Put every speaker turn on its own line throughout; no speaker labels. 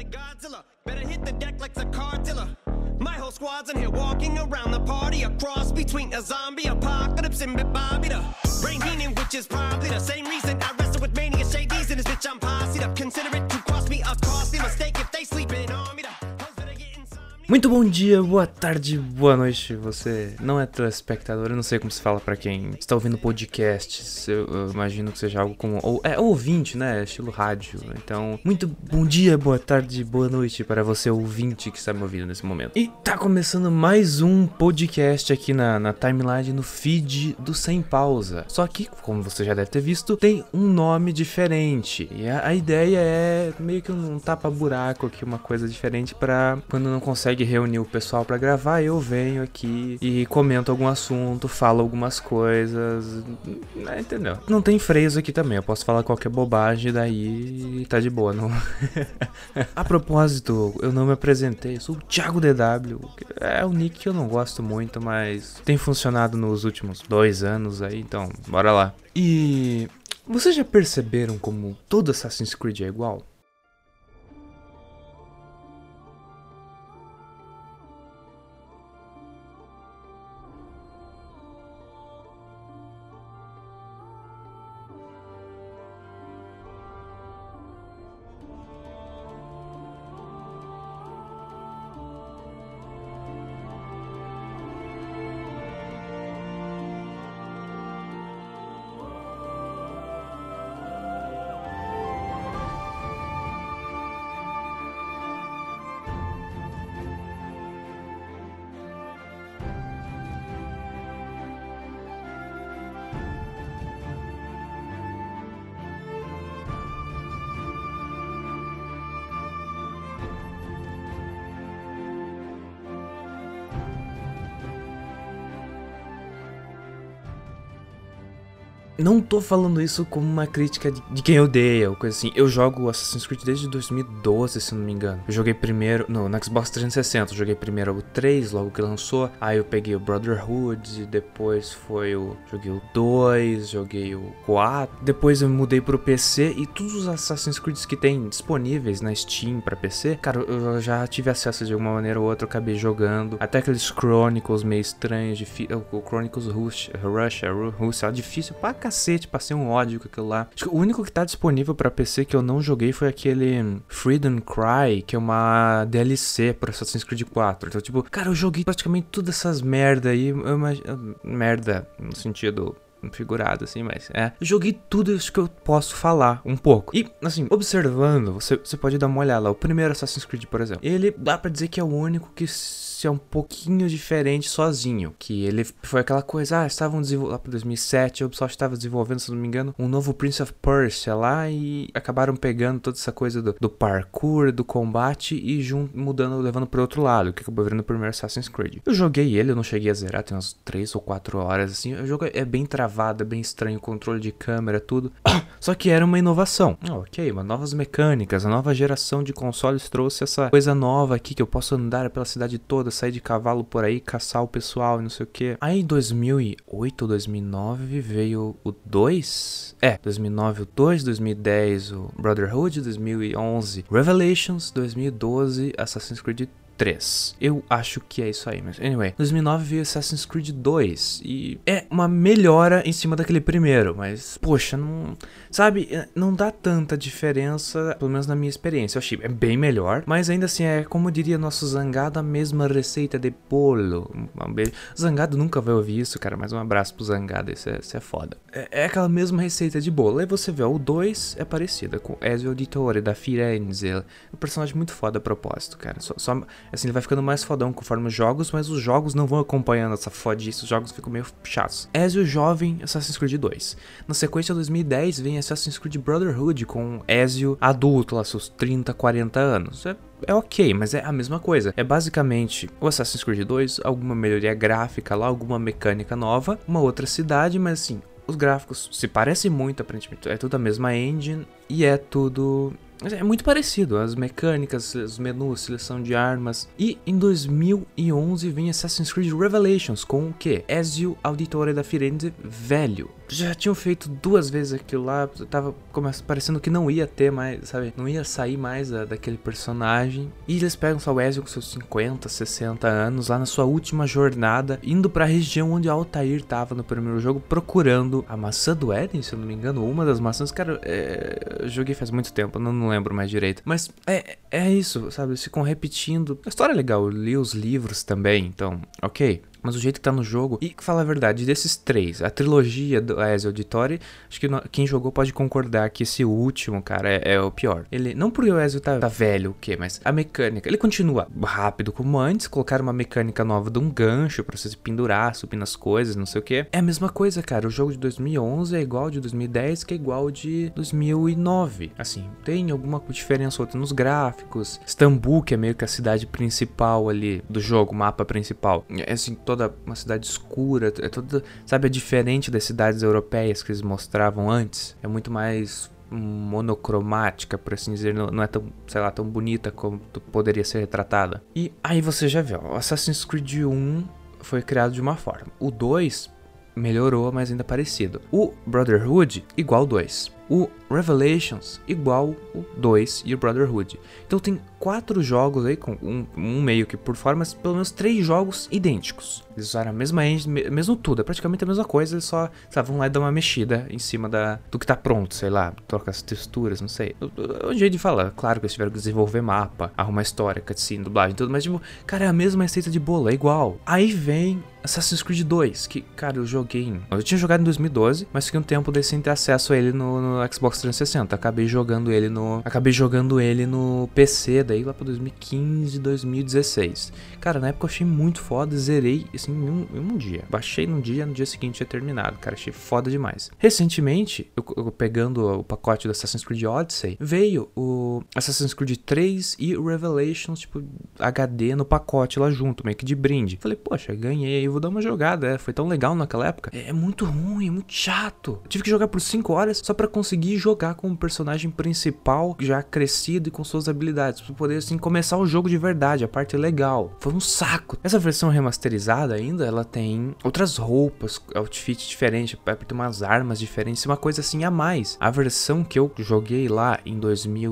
like Godzilla. Better hit the deck like the. My whole squad's in here walking around the party. A cross between a zombie apocalypse and Bobby the brain healing, which is probably the same reason I wrestle with mania shades and this bitch. I'm posse up. Consider it to cost me a costly mistake if they sleeping on
Muito bom dia, boa tarde, boa noite. Você não é telespectador, eu não sei como se fala pra quem está ouvindo podcasts. Eu, eu imagino que seja algo como. Ou, é ouvinte, né? Estilo rádio. Então, muito bom dia, boa tarde, boa noite para você, ouvinte que está me ouvindo nesse momento. E tá começando mais um podcast aqui na, na timeline, no feed do Sem Pausa. Só que, como você já deve ter visto, tem um nome diferente. E a, a ideia é meio que um tapa-buraco aqui, uma coisa diferente pra quando não consegue reunir o pessoal pra gravar, eu venho aqui e comento algum assunto, falo algumas coisas. né, Entendeu? Não tem freios aqui também, eu posso falar qualquer bobagem, daí tá de boa. Não... a propósito, eu não me apresentei, eu sou o Thiago DW. É um nick que eu não gosto muito, mas tem funcionado nos últimos dois anos aí, então bora lá. E vocês já perceberam como todo Assassin's Creed é igual? Não tô falando isso como uma crítica de, de quem odeia ou coisa assim. Eu jogo Assassin's Creed desde 2012, se não me engano. Eu joguei primeiro. No, no Xbox 360, eu joguei primeiro o 3, logo que lançou. Aí eu peguei o Brotherhood, depois foi o. Joguei o 2, joguei o 4. Depois eu mudei pro PC e todos os Assassin's Creed que tem disponíveis na Steam pra PC, cara, eu já tive acesso de alguma maneira ou outra, acabei jogando. Até aqueles Chronicles meio estranhos. O Chronicles Rush, Russia, Ru- Rússia, é difícil pra cacete, passei um ódio com aquilo lá. Acho que o único que tá disponível pra PC que eu não joguei foi aquele Freedom Cry, que é uma DLC pra Assassin's Creed 4. Então, tipo, cara, eu joguei praticamente todas essas merda aí. Eu imagino. Merda, no sentido figurado, assim, mas é. Joguei tudo isso que eu posso falar um pouco. E, assim, observando, você, você pode dar uma olhada lá. O primeiro Assassin's Creed, por exemplo, ele dá pra dizer que é o único que é um pouquinho diferente sozinho. Que ele foi aquela coisa, ah, estavam desenvolvendo lá pra 2007, a Ubisoft estava desenvolvendo, se não me engano, um novo Prince of Persia lá e acabaram pegando toda essa coisa do, do parkour, do combate e jun- mudando, levando pro outro lado, que acabou virando o primeiro Assassin's Creed. Eu joguei ele, eu não cheguei a zerar, tem umas 3 ou 4 horas assim. O jogo é bem travado, é bem estranho, o controle de câmera, tudo. Só que era uma inovação. Ah, ok, uma novas mecânicas, a nova geração de consoles trouxe essa coisa nova aqui que eu posso andar pela cidade toda, sair de cavalo por aí, caçar o pessoal e não sei o que. Aí em 2008 ou 2009 veio o 2. É, 2009 o 2, 2010 o Brotherhood, 2011 Revelations, 2012 Assassin's Creed 3. Eu acho que é isso aí, mas anyway. 2009 veio Assassin's Creed 2 e é uma melhora em cima daquele primeiro, mas poxa, não, sabe, é, não dá tanta diferença, pelo menos na minha experiência. Eu achei é bem melhor, mas ainda assim é como diria nosso Zangado, a mesma receita de bolo. Um beijo. Zangado nunca vai ouvir isso, cara, mas um abraço pro Zangado, isso é, isso é foda. É, é aquela mesma receita de bolo. Aí você vê, ó, o 2 é parecida com Ezio Auditore da Firenze. É um personagem muito foda a propósito, cara. Só, só- assim, ele vai ficando mais fodão conforme os jogos, mas os jogos não vão acompanhando essa fodice, os jogos ficam meio chatos. Ezio jovem, Assassin's Creed 2. Na sequência, 2010, vem Assassin's Creed Brotherhood com Ezio adulto, lá seus 30, 40 anos. É é ok, mas é a mesma coisa. É basicamente o Assassin's Creed 2, alguma melhoria gráfica lá, alguma mecânica nova, uma outra cidade, mas assim, os gráficos se parecem muito, aparentemente. É tudo a mesma engine e é tudo. É muito parecido, as mecânicas, os menus, seleção de armas. E em 2011 vem Assassin's Creed Revelations com o que? Ezio Auditore da Firenze velho. Já tinham feito duas vezes aquilo lá, tava parecendo que não ia ter mais, sabe? Não ia sair mais da, daquele personagem. E eles pegam só o Ezio com seus 50, 60 anos, lá na sua última jornada, indo pra região onde Altair tava no primeiro jogo, procurando a maçã do Éden, se eu não me engano, uma das maçãs. Cara, é, joguei faz muito tempo, não, não lembro mais direito. Mas é, é isso, sabe? Eles ficam repetindo. A história é legal, eu li os livros também, então, ok. Mas o jeito que tá no jogo. E fala a verdade, desses três, a trilogia do Ezio Auditore, acho que quem jogou pode concordar que esse último, cara, é, é o pior. Ele. Não porque o Ezio tá, tá velho, o quê? Mas a mecânica. Ele continua rápido como antes, colocaram uma mecânica nova de um gancho pra você se pendurar, subir nas coisas, não sei o quê. É a mesma coisa, cara. O jogo de 2011 é igual de 2010, que é igual de 2009. Assim, tem alguma diferença outra nos gráficos. Istambul, que é meio que a cidade principal ali do jogo, o mapa principal. É assim, toda uma cidade escura, é toda, sabe, é diferente das cidades europeias que eles mostravam antes. É muito mais monocromática, por assim dizer, não, não, é tão, sei lá, tão bonita como poderia ser retratada. E aí você já vê, ó, Assassin's Creed 1 foi criado de uma forma. O 2 melhorou, mas ainda parecido. O Brotherhood igual 2. O Revelations igual o 2 e o Brotherhood. Então tem quatro jogos aí, com um, um, meio que por fora, mas pelo menos três jogos idênticos. Eles usaram a mesma engine, mesmo tudo, é praticamente a mesma coisa, eles só sabe, vão lá e dar uma mexida em cima da, do que tá pronto, sei lá, troca as texturas, não sei. É um jeito de falar, claro que eles tiveram que desenvolver mapa, arrumar história, cutscene, dublagem, tudo, mas tipo, cara, é a mesma receita de bolo, é igual. Aí vem Assassin's Creed 2, que, cara, eu joguei. Eu tinha jogado em 2012, mas fiquei um tempo desse sem ter acesso a ele no, no Xbox 360. Acabei jogando ele no. Acabei jogando ele no PC, daí lá pra 2015, 2016. Cara, na época eu achei muito foda, zerei assim em um, em um dia. Baixei num dia, no dia seguinte tinha terminado. Cara, achei foda demais. Recentemente, eu, eu pegando o pacote do Assassin's Creed Odyssey, veio o Assassin's Creed 3 e o Revelations, tipo, HD no pacote lá junto, meio que de brinde. Falei, poxa, ganhei, vou dar uma jogada. É, foi tão legal naquela época. É, é muito ruim, é muito chato. Eu tive que jogar por 5 horas só para conseguir jogar com o personagem principal já crescido e com suas habilidades. Pra poder, assim, começar o jogo de verdade, a parte legal. Foi um saco. Essa versão remasterizada ainda, ela tem outras roupas, outfit diferente, vai ter umas armas diferentes, uma coisa assim a mais. A versão que eu joguei lá em 2000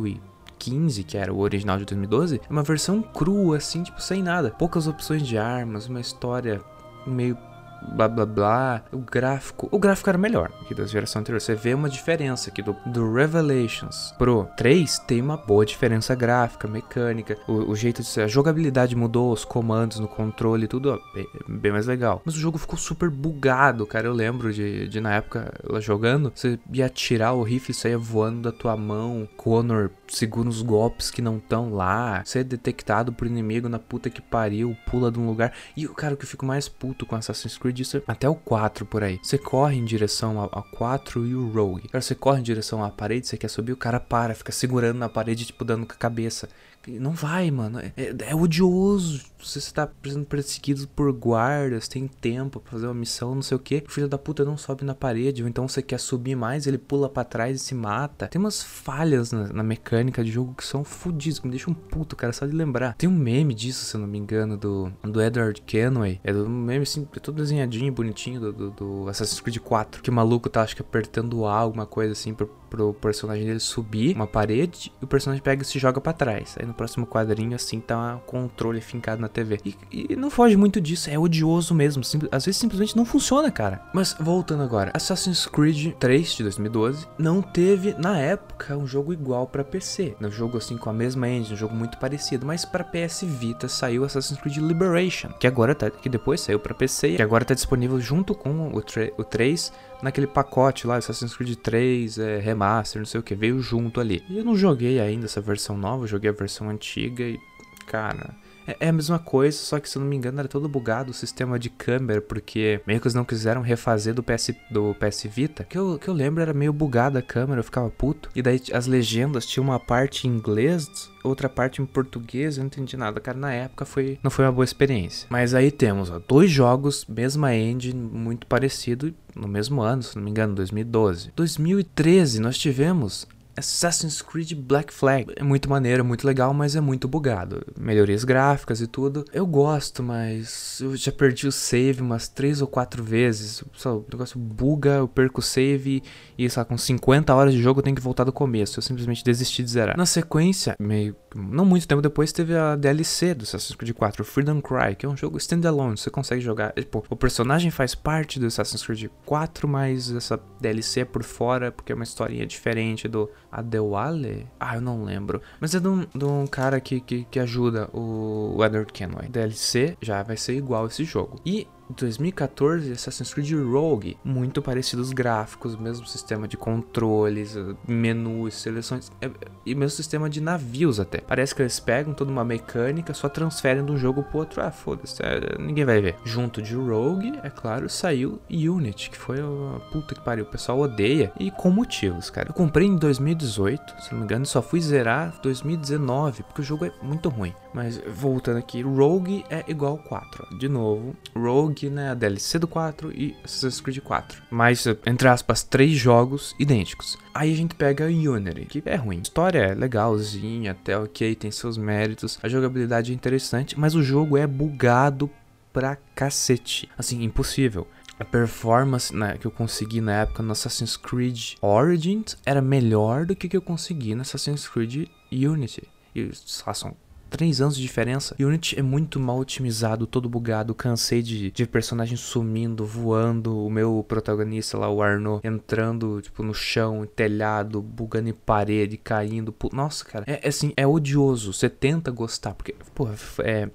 15, que era o original de 2012, é uma versão crua, assim, tipo, sem nada. Poucas opções de armas, uma história meio blá blá blá. O gráfico. O gráfico era melhor que da geração anterior. Você vê uma diferença aqui do, do Revelations Pro 3 tem uma boa diferença gráfica, mecânica. O, o jeito de ser. A jogabilidade mudou, os comandos no controle, tudo ó, bem, bem, mais legal. Mas o jogo ficou super bugado, cara. Eu lembro de, de na época ela jogando, você ia atirar o rifle saía voando da tua mão. Connor segura os golpes que não estão lá. Você é detectado por inimigo na puta que pariu, pula de um lugar. E o cara que eu fico mais puto com Assassin's Creed até o 4 por aí. Você corre em direção ao, 4 e o Rogue. Cara, você corre em direção à parede, você quer subir, o cara para, fica segurando na parede, tipo, dando com a cabeça. Não vai, mano. É, é odioso. Você está sendo perseguido por guardas, tem tempo pra fazer uma missão, não sei o que. O filho da puta não sobe na parede, ou então você quer subir mais, ele pula para trás e se mata. Tem umas falhas na, na mecânica de jogo que são fodidas, que me deixam um puto, cara, só de lembrar. Tem um meme disso, se eu não me engano, do, do Edward Kenway. É do meme assim, é todo desenhadinho, bonitinho, do, do, do Assassin's Creed 4. Que o maluco tá, acho que apertando A, alguma coisa assim, pro, pro personagem dele subir uma parede e o personagem pega e se joga para trás. Aí no próximo quadrinho, assim, tá um controle fincado na TV. E, e não foge muito disso, é odioso mesmo. às vezes simplesmente não funciona, cara. Mas voltando agora, Assassin's Creed 3 de 2012 não teve, na época, um jogo igual para PC. Um jogo assim com a mesma engine, um jogo muito parecido. Mas para PS Vita saiu Assassin's Creed Liberation, que agora tá, que depois saiu para PC, que agora tá disponível junto com o, o 3 naquele pacote lá, Assassin's Creed 3, é, Remaster, não sei o que, veio junto ali. E eu não joguei ainda essa versão nova, joguei a versão antiga e, cara, é, é a mesma coisa, só que se eu não me engano era todo bugado o sistema de câmera, porque meio que eles não quiseram refazer do PS, do PS Vita. Que eu, que eu lembro era meio bugada a câmera, eu ficava puto. E daí as legendas tinham uma parte em inglês, outra parte em português, eu não entendi nada. Cara, na época foi, não foi uma boa experiência. Mas aí temos ó, dois jogos, mesma engine, muito parecido, no mesmo ano, se não me engano, 2012. 2013 nós tivemos Assassin's Creed Black Flag. É muito maneiro, é muito legal, mas é muito bugado. Melhorias gráficas e tudo. Eu gosto, mas eu já perdi o save umas três ou quatro vezes. Só, o negócio buga, eu perco o save e, sei lá, com 50 horas de jogo eu tenho que voltar do começo. Eu simplesmente desisti de zerar. Na sequência, meio. Não muito tempo depois, teve a DLC do Assassin's Creed 4, Freedom Cry, que é um jogo standalone. Você consegue jogar. Tipo, o personagem faz parte do Assassin's Creed 4, mas essa DLC é por fora, porque é uma historinha diferente do Adewale? Ah, eu não lembro. Mas é de um, de um cara que, que, que ajuda o Edward Kenway. DLC já vai ser igual esse jogo. E 2014, Assassin's Creed Rogue, muito parecido os gráficos, mesmo sistema de controles, menus, seleções é, e mesmo sistema de navios até. Parece que eles pegam toda uma mecânica, só transferem de um jogo pro outro. Ah, foda-se, é, ninguém vai ver. Junto de Rogue, é claro, saiu Unity, que foi a puta que pariu, o pessoal odeia e com motivos, cara. Eu comprei em 2018, se não me engano, só fui zerar 2019, porque o jogo é muito ruim. Mas voltando aqui, Rogue é igual 4. De novo, Rogue que né, a DLC do 4 e Assassin's Creed 4. Mas, entre aspas, três jogos idênticos. Aí a gente pega Unity, que é ruim. História é legalzinha, até ok, tem seus méritos. A jogabilidade é interessante, mas o jogo é bugado pra cacete. Assim, impossível. A performance né, que eu consegui na época no Assassin's Creed Origins era melhor do que que eu consegui no Assassin's Creed Unity. E são três anos de diferença. Unity é muito mal otimizado, todo bugado. Cansei de, de personagens sumindo, voando. O meu protagonista lá, o Arno, entrando, tipo, no chão, telhado, bugando em parede, caindo. Nossa, cara, é, é assim, é odioso. Você tenta gostar, porque, pô, é.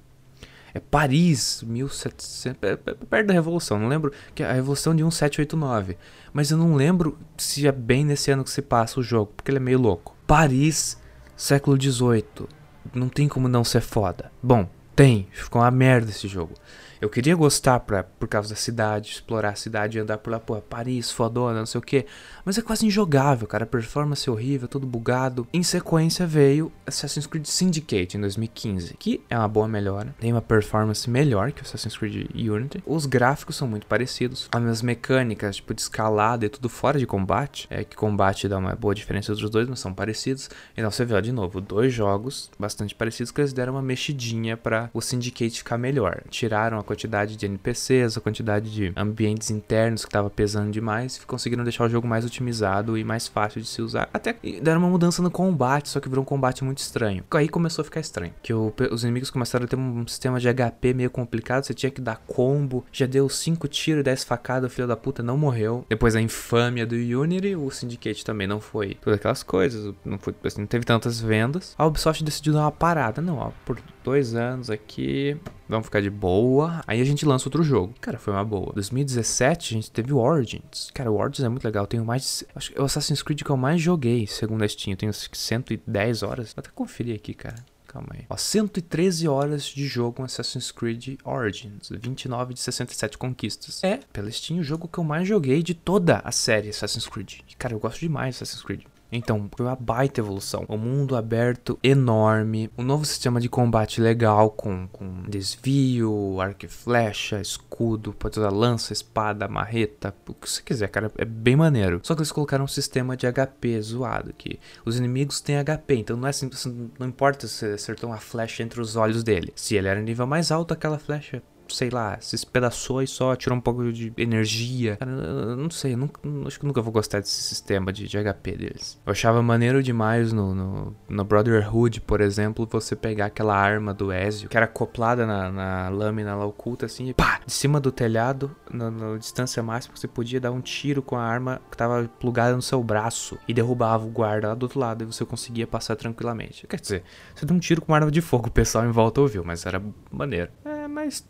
É Paris, 1700, é, é, perto da Revolução, não lembro, que é a Revolução de 1789. Mas eu não lembro se é bem nesse ano que se passa o jogo, porque ele é meio louco. Paris, século 18 não tem como não ser foda. Bom, tem, ficou uma merda esse jogo. Eu queria gostar pra, por causa da cidade, explorar a cidade, andar por lá, pô, Paris, fodona, não sei o que. Mas é quase injogável, cara. A performance é horrível, tudo bugado. Em sequência veio Assassin's Creed Syndicate em 2015, que é uma boa melhora. Tem uma performance melhor que Assassin's Creed Unity. Os gráficos são muito parecidos. As mecânicas, tipo, de escalada e tudo fora de combate. É que combate dá uma boa diferença entre os dois, mas são parecidos. Então você vê, ó, de novo, dois jogos bastante parecidos que eles deram uma mexidinha para o Syndicate ficar melhor. Tiraram a quantidade de NPCs, a quantidade de ambientes internos que estava pesando demais, e conseguiram deixar o jogo mais otimizado e mais fácil de se usar. Até deram uma mudança no combate, só que virou um combate muito estranho. Aí começou a ficar estranho, que o, os inimigos começaram a ter um sistema de HP meio complicado, você tinha que dar combo, já deu 5 tiros, 10 facadas, o filho da puta não morreu. Depois a infâmia do Unity, o Syndicate também não foi todas aquelas coisas, não, foi, assim, não teve tantas vendas. A Ubisoft decidiu dar uma parada, não, ó, por dois anos aqui, vamos ficar de boa. Aí a gente lança outro jogo. Cara, foi uma boa. 2017 a gente teve o Origins. Cara, o Origins é muito legal. Eu tenho mais. Acho que é o Assassin's Creed que eu mais joguei, segundo a Steam. Eu tenho 110 horas. Vou até conferir aqui, cara. Calma aí. Ó, 113 horas de jogo com Assassin's Creed Origins. 29 de 67 conquistas. É, pela Steam, o jogo que eu mais joguei de toda a série Assassin's Creed. Cara, eu gosto demais de Assassin's Creed. Então, foi uma baita evolução. Um mundo aberto enorme, um novo sistema de combate legal com, com desvio, arco e flecha, escudo, pode usar lança, espada, marreta, o que você quiser, cara, é bem maneiro. Só que eles colocaram um sistema de HP zoado, que os inimigos têm HP, então não é assim, não importa se acertou uma flecha entre os olhos dele. Se ele era nível mais alto, aquela flecha sei lá, se espedaçou e só tirou um pouco de energia. Cara, eu não sei, eu nunca, acho que nunca vou gostar desse sistema de, de HP deles. Eu achava maneiro demais no, no, no, Brotherhood, por exemplo, você pegar aquela arma do Ezio, que era acoplada na, na lâmina lá oculta, assim, e pá, de cima do telhado, na distância máxima, você podia dar um tiro com a arma que tava plugada no seu braço e derrubava o guarda lá do outro lado e você conseguia passar tranquilamente. Quer dizer, você deu um tiro com uma arma de fogo, o pessoal em volta ouviu, mas era maneiro. É, mas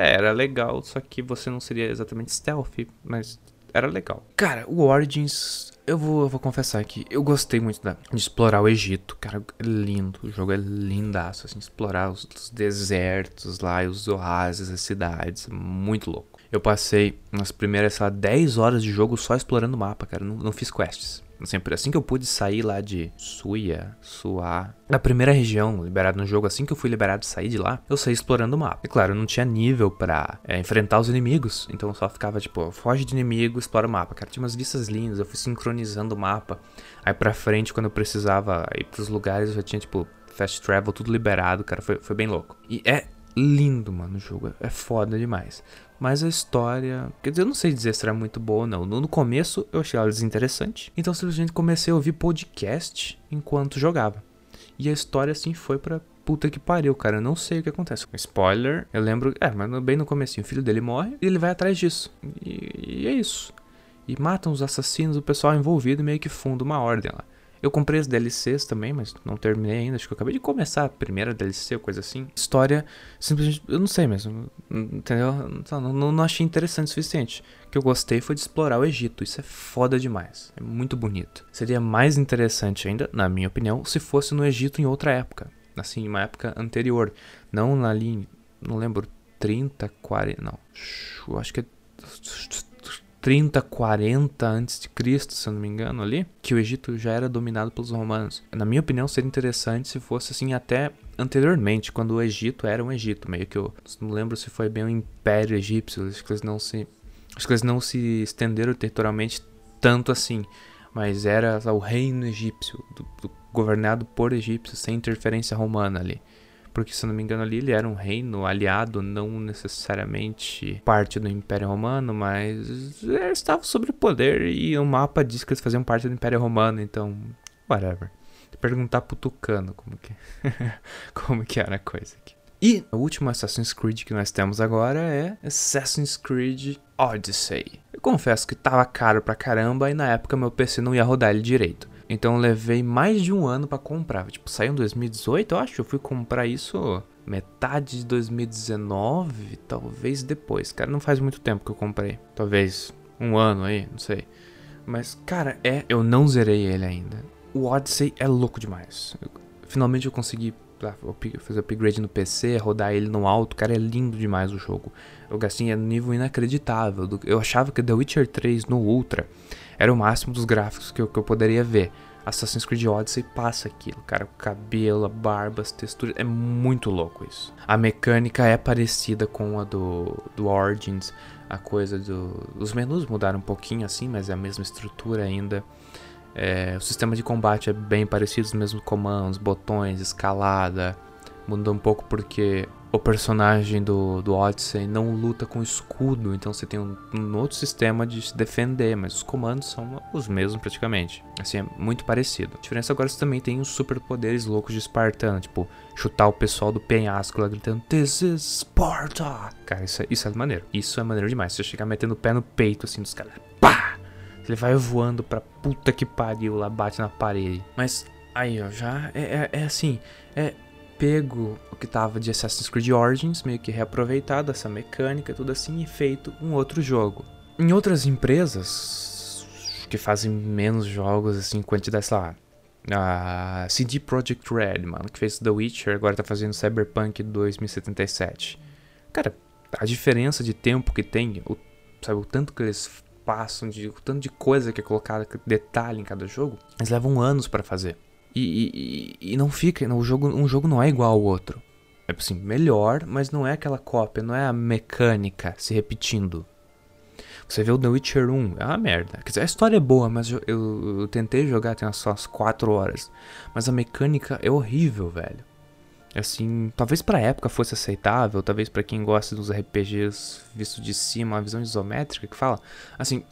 é, era legal, só que você não seria exatamente stealth, mas era legal. Cara, o Origins, eu vou, eu vou confessar que eu gostei muito da, de explorar o Egito. Cara, é lindo, o jogo é lindaço, assim, explorar os, os desertos lá, os oásis, as cidades, muito louco. Eu passei nas primeiras, sei lá, 10 horas de jogo só explorando o mapa, cara, não, não fiz quests. Sempre assim que eu pude sair lá de Suia, Suá, da primeira região liberado no jogo, assim que eu fui liberado de sair de lá, eu saí explorando o mapa. E claro, eu não tinha nível pra é, enfrentar os inimigos, então eu só ficava tipo, foge de inimigo, explora o mapa. Cara, tinha umas vistas lindas, eu fui sincronizando o mapa. Aí pra frente, quando eu precisava ir pros lugares, eu já tinha tipo fast travel, tudo liberado, cara, foi, foi bem louco. E é lindo, mano, o jogo, é foda demais. Mas a história. Quer dizer, eu não sei dizer se era muito boa ou não. No começo eu achei ela desinteressante. Então simplesmente comecei a ouvir podcast enquanto jogava. E a história assim foi pra puta que pariu, cara. Eu não sei o que acontece. Spoiler, eu lembro. É, mas bem no começo, o filho dele morre e ele vai atrás disso. E, e é isso. E matam os assassinos, o pessoal envolvido meio que funda uma ordem lá. Eu comprei as DLCs também, mas não terminei ainda. Acho que eu acabei de começar a primeira DLC ou coisa assim. História, simplesmente, eu não sei mesmo. Entendeu? Não, não, não achei interessante o suficiente. O que eu gostei foi de explorar o Egito. Isso é foda demais. É muito bonito. Seria mais interessante ainda, na minha opinião, se fosse no Egito em outra época. Assim, uma época anterior. Não ali, não lembro, 30, 40. Não. Acho que é 30, 40 antes de Cristo, se eu não me engano, ali, que o Egito já era dominado pelos romanos. Na minha opinião, seria interessante se fosse assim até anteriormente, quando o Egito era um Egito, meio que eu não lembro se foi bem o Império Egípcio, acho que eles não se acho que eles não se estenderam territorialmente tanto assim, mas era o reino egípcio, do, do, governado por egípcios, sem interferência romana ali porque se não me engano ali ele era um reino aliado, não necessariamente parte do Império Romano, mas estava sob poder e o mapa diz que eles faziam parte do Império Romano, então, whatever. Perguntar pro Tucano como que, como que era a coisa aqui. E o último Assassin's Creed que nós temos agora é Assassin's Creed Odyssey. Eu confesso que tava caro pra caramba e na época meu PC não ia rodar ele direito. Então eu levei mais de um ano para comprar. Tipo, saiu em 2018, eu acho. Eu fui comprar isso metade de 2019, talvez depois. Cara, não faz muito tempo que eu comprei. Talvez um ano aí, não sei. Mas, cara, é. Eu não zerei ele ainda. O Odyssey é louco demais. Eu, finalmente eu consegui fazer upgrade no PC, rodar ele no alto. Cara, é lindo demais o jogo. Eu gastei é nível inacreditável. Eu achava que The Witcher 3 no Ultra era o máximo dos gráficos que eu, que eu poderia ver. Assassin's Creed Odyssey passa aquilo, cara. O cabelo, a barba, as texturas. É muito louco isso. A mecânica é parecida com a do, do Origins. A coisa do. Os menus mudaram um pouquinho assim, mas é a mesma estrutura ainda. É, o sistema de combate é bem parecido, os mesmos comandos, botões, escalada. Muda um pouco porque o personagem do, do Odyssey não luta com escudo, então você tem um, um, outro sistema de se defender, mas os comandos são os mesmos praticamente. Assim, é muito parecido. A diferença agora é que você também tem os superpoderes loucos de Espartano, tipo, chutar o pessoal do penhasco lá gritando This is Sparta! Cara, isso é, isso é maneiro. Isso é maneiro demais. Você chegar metendo o pé no peito assim dos caras, pá! Ele vai voando pra puta que pariu lá, bate na parede. Mas aí, ó, já é, é, é assim, é pego o que tava de Assassin's Creed Origins, meio que reaproveitado essa mecânica, tudo assim, e feito um outro jogo. Em outras empresas que fazem menos jogos, assim, quantidade, sei lá, a CD Projekt Red, mano, que fez The Witcher, agora tá fazendo Cyberpunk 2077. Cara, a diferença de tempo que tem, o, sabe, o tanto que eles passam, de, o tanto de coisa que é colocada, detalhe em cada jogo, eles levam anos para fazer. E, e, e, não fica, o jogo, um jogo não é igual ao outro. É assim, melhor, mas não é aquela cópia, não é a mecânica se repetindo. Você vê o The Witcher 1, é uma merda. Quer dizer, a história é boa, mas eu, eu, eu tentei jogar tem só umas 4 horas. Mas a mecânica é horrível, velho. Assim, talvez pra época fosse aceitável, talvez para quem gosta dos RPGs visto de cima, uma visão isométrica que fala. Assim,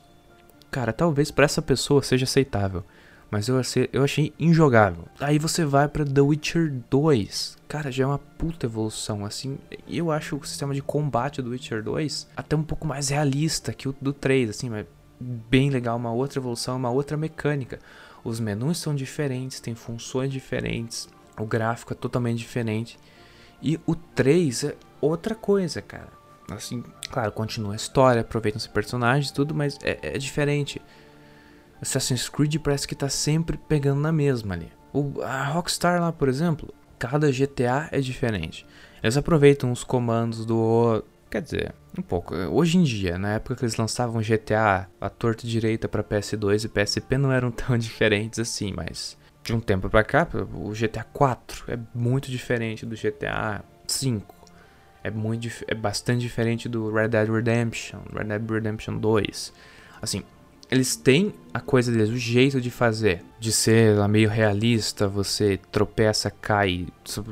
cara, talvez para essa pessoa seja aceitável. Mas eu achei, eu achei injogável. Aí você vai para The Witcher 2. Cara, já é uma puta evolução, assim. Eu acho o sistema de combate do Witcher 2 até um pouco mais realista que o do 3, assim, mas bem legal, uma outra evolução, uma outra mecânica. Os menus são diferentes, tem funções diferentes, o gráfico é totalmente diferente. E o 3 é outra coisa, cara. Assim, claro, continua a história, aproveitam os personagens tudo, mas é, é diferente. Assassin's Creed parece que tá sempre pegando na mesma ali. O, a Rockstar lá, por exemplo, cada GTA é diferente. Eles aproveitam os comandos do Quer dizer, um pouco. Hoje em dia, na época que eles lançavam GTA, a torta direita para PS2 e PSP não eram tão diferentes assim, mas de um tempo pra cá, o GTA 4 é muito diferente do GTA 5. É muito é bastante diferente do Red Dead Redemption, Red Dead Redemption 2. Assim, eles têm a coisa deles, o jeito de fazer, de ser meio realista, você tropeça, cai,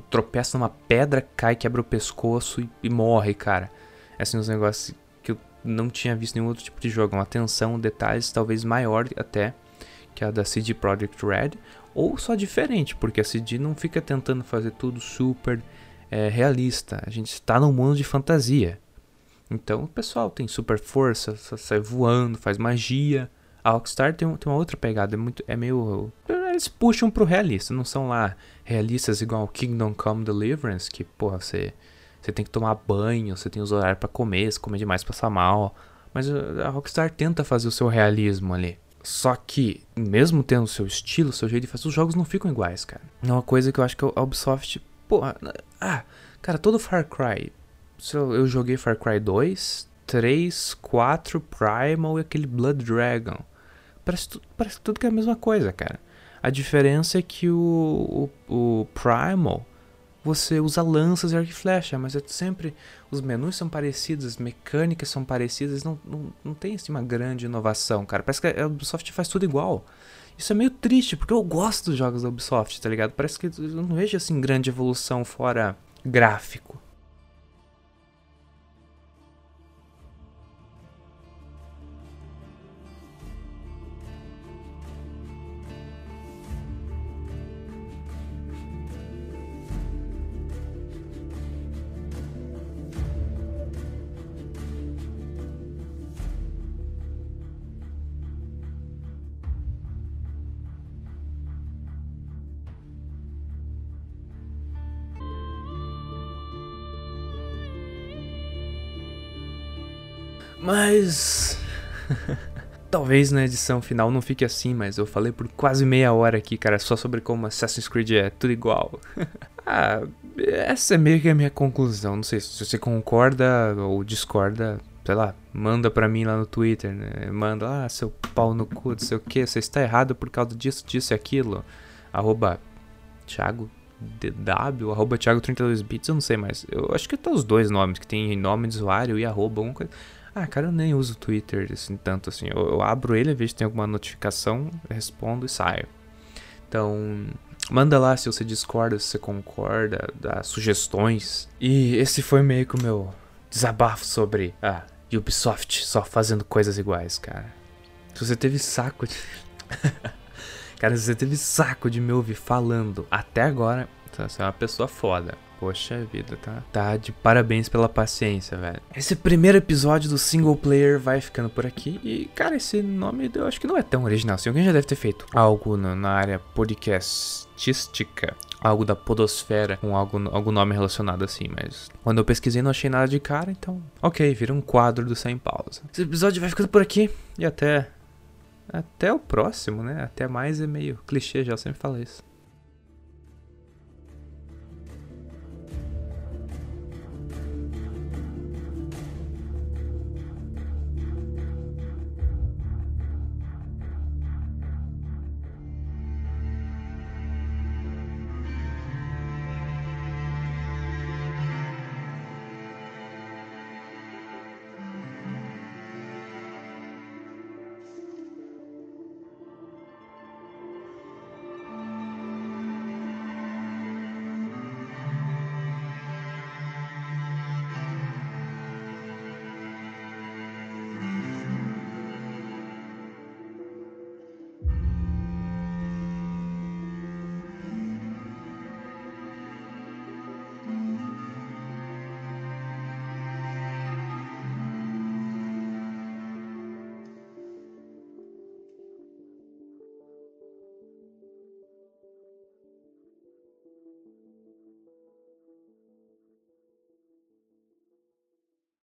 tropeça numa pedra, cai, quebra o pescoço e, e morre, cara. É assim, uns negócios que eu não tinha visto em nenhum outro tipo de jogo, uma atenção, detalhes talvez maior até que a da CD Projekt Red, ou só diferente, porque a CD não fica tentando fazer tudo super é, realista. A gente está num mundo de fantasia. Então o pessoal tem super força, sai voando, faz magia. A Rockstar tem, tem uma outra pegada, é, muito, é meio. Eles puxam pro realista, não são lá realistas igual Kingdom Come Deliverance, que, porra, você, você tem que tomar banho, você tem os horários para comer, se comer demais passa mal. Mas a Rockstar tenta fazer o seu realismo ali. Só que, mesmo tendo seu estilo, seu jeito de fazer, os jogos não ficam iguais, cara. É uma coisa que eu acho que a Ubisoft. Porra. Ah, cara, todo Far Cry eu joguei Far Cry 2, 3, 4, Primal e aquele Blood Dragon. Parece, tu, parece tudo que é a mesma coisa, cara. A diferença é que o, o, o Primal você usa lanças e arco e flecha, mas é sempre os menus são parecidos, as mecânicas são parecidas, não, não, não tem assim, uma grande inovação, cara. Parece que a Ubisoft faz tudo igual. Isso é meio triste, porque eu gosto dos jogos da Ubisoft, tá ligado? Parece que eu não vejo assim grande evolução fora gráfico. Mas. Talvez na edição final não fique assim, mas eu falei por quase meia hora aqui, cara, só sobre como Assassin's Creed é tudo igual. ah, essa é meio que a minha conclusão. Não sei se você concorda ou discorda, sei lá, manda pra mim lá no Twitter, né? Manda, ah, seu pau no cu, não sei o que, você está errado por causa disso, disso e aquilo. Arroba Thiago DW, arroba Thiago32bits, eu não sei mais. Eu acho que tá os dois nomes, que tem nome de usuário e arroba, alguma coisa. Ah, cara, eu nem uso o Twitter assim tanto assim. Eu, eu abro ele, vejo se tem alguma notificação, respondo e saio. Então, manda lá se você discorda, se você concorda, dá sugestões. E esse foi meio que o meu desabafo sobre a Ubisoft só fazendo coisas iguais, cara. Se você teve saco de. cara, se você teve saco de me ouvir falando até agora, você é uma pessoa foda. Poxa vida, tá? Tá de parabéns pela paciência, velho. Esse primeiro episódio do single player vai ficando por aqui. E, cara, esse nome eu acho que não é tão original. Assim, alguém já deve ter feito algo na, área podcastística. Algo da podosfera com algum, algum nome relacionado assim, mas quando eu pesquisei não achei nada de cara, então. Ok, vira um quadro do Sem Pausa. Esse episódio vai ficando por aqui. E até. Até o próximo, né? Até mais é meio clichê já, sempre falo isso.